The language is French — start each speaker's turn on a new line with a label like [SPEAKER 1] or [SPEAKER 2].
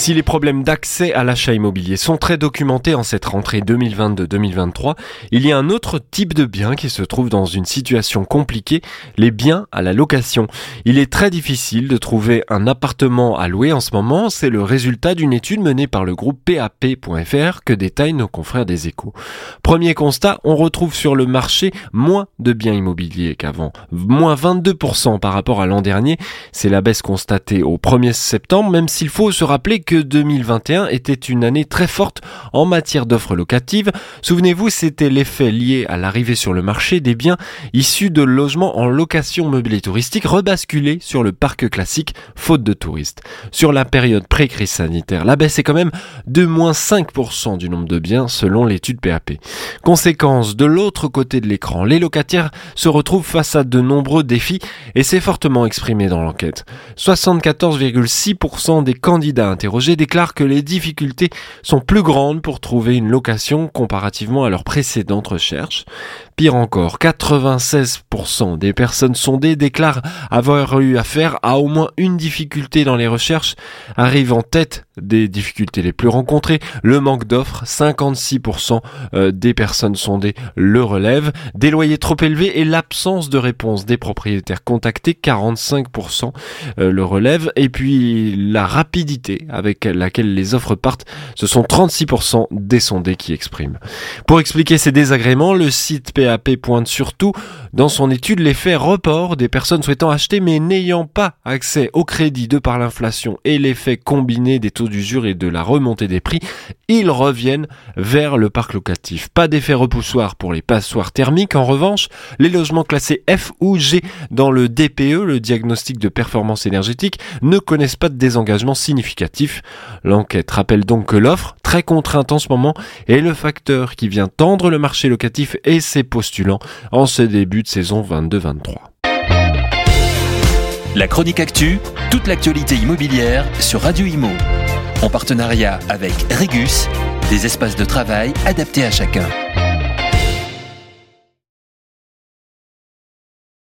[SPEAKER 1] Si les problèmes d'accès à l'achat immobilier sont très documentés en cette rentrée 2022-2023, il y a un autre type de biens qui se trouve dans une situation compliquée, les biens à la location. Il est très difficile de trouver un appartement à louer en ce moment, c'est le résultat d'une étude menée par le groupe PAP.fr que détaillent nos confrères des échos. Premier constat, on retrouve sur le marché moins de biens immobiliers qu'avant, moins 22% par rapport à l'an dernier, c'est la baisse constatée au 1er septembre, même s'il faut se rappeler que que 2021 était une année très forte en matière d'offres locatives. Souvenez-vous, c'était l'effet lié à l'arrivée sur le marché des biens issus de logements en location meublée touristique rebasculés sur le parc classique faute de touristes. Sur la période pré-crise sanitaire, la baisse est quand même de moins 5% du nombre de biens selon l'étude PAP. Conséquence, de l'autre côté de l'écran, les locataires se retrouvent face à de nombreux défis et c'est fortement exprimé dans l'enquête. 74,6% des candidats interrogés déclarent que les difficultés sont plus grandes pour trouver une location comparativement à leur précédente recherche. Pire encore, 96% des personnes sondées déclarent avoir eu affaire à au moins une difficulté dans les recherches, arrive en tête des difficultés les plus rencontrées, le manque d'offres, 56% euh, des personnes sondées le relèvent, des loyers trop élevés et l'absence de réponse des propriétaires contactés, 45% euh, le relèvent, et puis la rapidité avec laquelle les offres partent, ce sont 36% des sondés qui expriment. Pour expliquer ces désagréments, le site PAP pointe surtout dans son étude l'effet report des personnes souhaitant acheter mais n'ayant pas accès au crédit de par l'inflation et l'effet combiné des taux d'usure et de la remontée des prix, ils reviennent vers le parc locatif. Pas d'effet repoussoir pour les passoires thermiques. En revanche, les logements classés F ou G dans le DPE, le diagnostic de performance énergétique, ne connaissent pas de désengagement significatif. L'enquête rappelle donc que l'offre, très contrainte en ce moment, est le facteur qui vient tendre le marché locatif et ses postulants en ce début de saison 22-23.
[SPEAKER 2] La chronique actu, toute l'actualité immobilière sur Radio Imo. En partenariat avec Regus, des espaces de travail adaptés à chacun.